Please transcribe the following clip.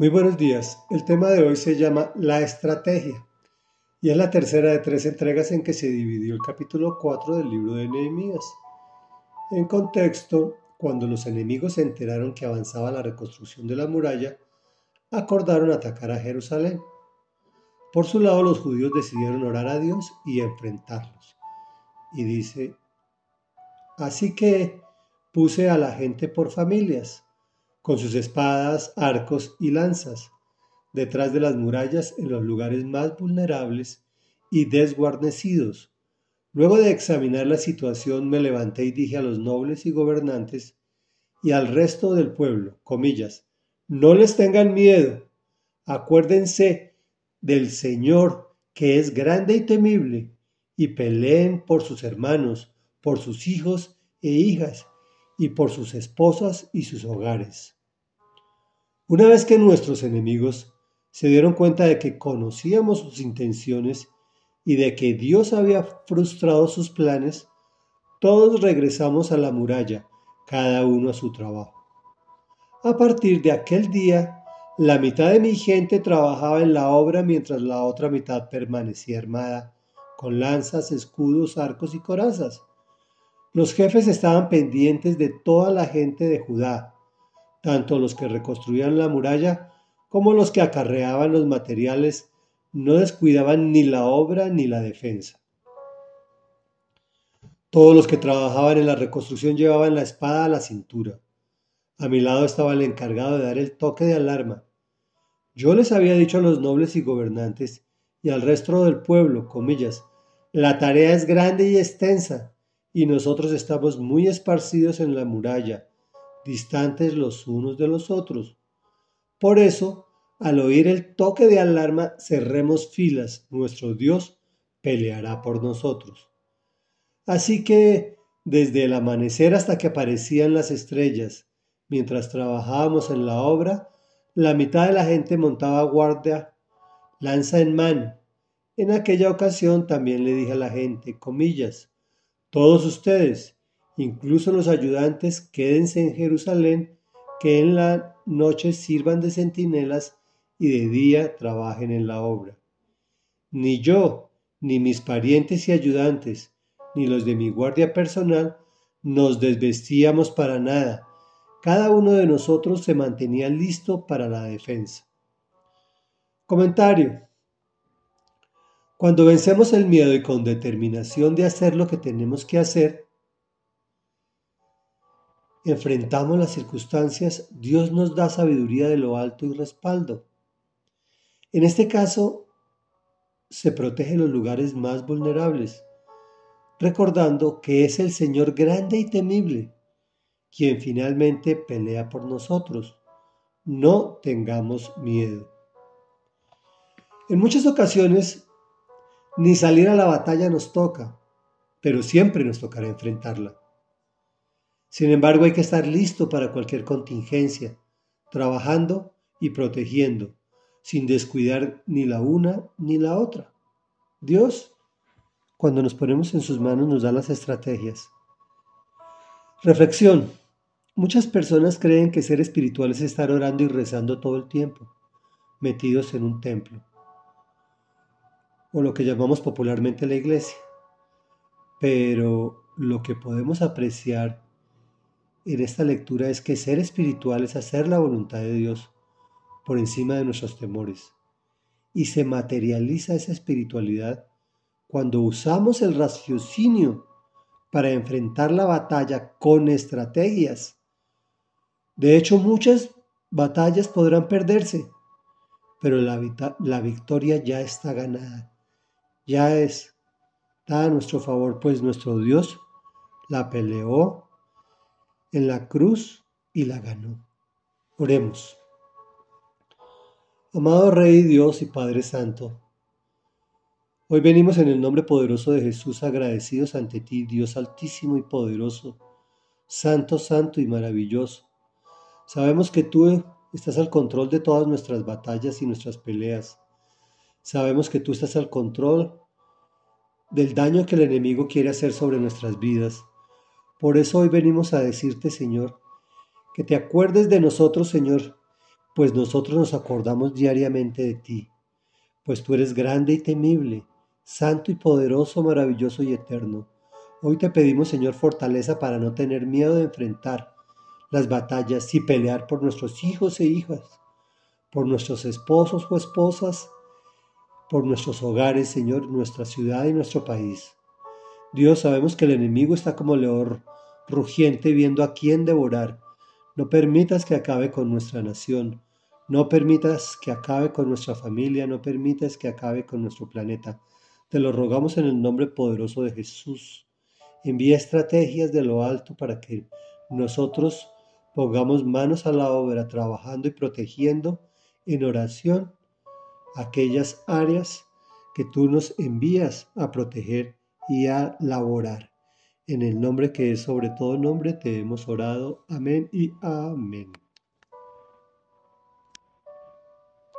Muy buenos días. El tema de hoy se llama La estrategia y es la tercera de tres entregas en que se dividió el capítulo 4 del libro de Nehemías. En contexto, cuando los enemigos se enteraron que avanzaba la reconstrucción de la muralla, acordaron atacar a Jerusalén. Por su lado, los judíos decidieron orar a Dios y enfrentarlos. Y dice, así que puse a la gente por familias con sus espadas, arcos y lanzas, detrás de las murallas en los lugares más vulnerables y desguarnecidos. Luego de examinar la situación me levanté y dije a los nobles y gobernantes y al resto del pueblo, comillas, no les tengan miedo, acuérdense del Señor que es grande y temible, y peleen por sus hermanos, por sus hijos e hijas, y por sus esposas y sus hogares. Una vez que nuestros enemigos se dieron cuenta de que conocíamos sus intenciones y de que Dios había frustrado sus planes, todos regresamos a la muralla, cada uno a su trabajo. A partir de aquel día, la mitad de mi gente trabajaba en la obra mientras la otra mitad permanecía armada, con lanzas, escudos, arcos y corazas. Los jefes estaban pendientes de toda la gente de Judá, tanto los que reconstruían la muralla como los que acarreaban los materiales no descuidaban ni la obra ni la defensa. Todos los que trabajaban en la reconstrucción llevaban la espada a la cintura. A mi lado estaba el encargado de dar el toque de alarma. Yo les había dicho a los nobles y gobernantes y al resto del pueblo, comillas, la tarea es grande y extensa, y nosotros estamos muy esparcidos en la muralla, distantes los unos de los otros. Por eso, al oír el toque de alarma, cerremos filas, nuestro Dios peleará por nosotros. Así que, desde el amanecer hasta que aparecían las estrellas, mientras trabajábamos en la obra, la mitad de la gente montaba guardia, lanza en mano. En aquella ocasión también le dije a la gente, comillas, todos ustedes, incluso los ayudantes, quédense en Jerusalén, que en la noche sirvan de centinelas y de día trabajen en la obra. Ni yo, ni mis parientes y ayudantes, ni los de mi guardia personal, nos desvestíamos para nada. Cada uno de nosotros se mantenía listo para la defensa. Comentario. Cuando vencemos el miedo y con determinación de hacer lo que tenemos que hacer, enfrentamos las circunstancias, Dios nos da sabiduría de lo alto y respaldo. En este caso, se protege los lugares más vulnerables, recordando que es el Señor grande y temible quien finalmente pelea por nosotros. No tengamos miedo. En muchas ocasiones ni salir a la batalla nos toca, pero siempre nos tocará enfrentarla. Sin embargo, hay que estar listo para cualquier contingencia, trabajando y protegiendo, sin descuidar ni la una ni la otra. Dios, cuando nos ponemos en sus manos, nos da las estrategias. Reflexión. Muchas personas creen que ser espiritual es estar orando y rezando todo el tiempo, metidos en un templo o lo que llamamos popularmente la iglesia. Pero lo que podemos apreciar en esta lectura es que ser espiritual es hacer la voluntad de Dios por encima de nuestros temores. Y se materializa esa espiritualidad cuando usamos el raciocinio para enfrentar la batalla con estrategias. De hecho, muchas batallas podrán perderse, pero la, la victoria ya está ganada ya es está a nuestro favor, pues nuestro Dios la peleó en la cruz y la ganó. Oremos. Amado Rey Dios y Padre Santo, hoy venimos en el nombre poderoso de Jesús agradecidos ante ti, Dios altísimo y poderoso, santo, santo y maravilloso. Sabemos que tú estás al control de todas nuestras batallas y nuestras peleas. Sabemos que tú estás al control del daño que el enemigo quiere hacer sobre nuestras vidas. Por eso hoy venimos a decirte, Señor, que te acuerdes de nosotros, Señor, pues nosotros nos acordamos diariamente de ti, pues tú eres grande y temible, santo y poderoso, maravilloso y eterno. Hoy te pedimos, Señor, fortaleza para no tener miedo de enfrentar las batallas y pelear por nuestros hijos e hijas, por nuestros esposos o esposas, por nuestros hogares, Señor, nuestra ciudad y nuestro país. Dios, sabemos que el enemigo está como león rugiente viendo a quién devorar. No permitas que acabe con nuestra nación. No permitas que acabe con nuestra familia. No permitas que acabe con nuestro planeta. Te lo rogamos en el nombre poderoso de Jesús. Envía estrategias de lo alto para que nosotros pongamos manos a la obra trabajando y protegiendo en oración aquellas áreas que tú nos envías a proteger y a laborar. En el nombre que es sobre todo nombre te hemos orado. Amén y amén.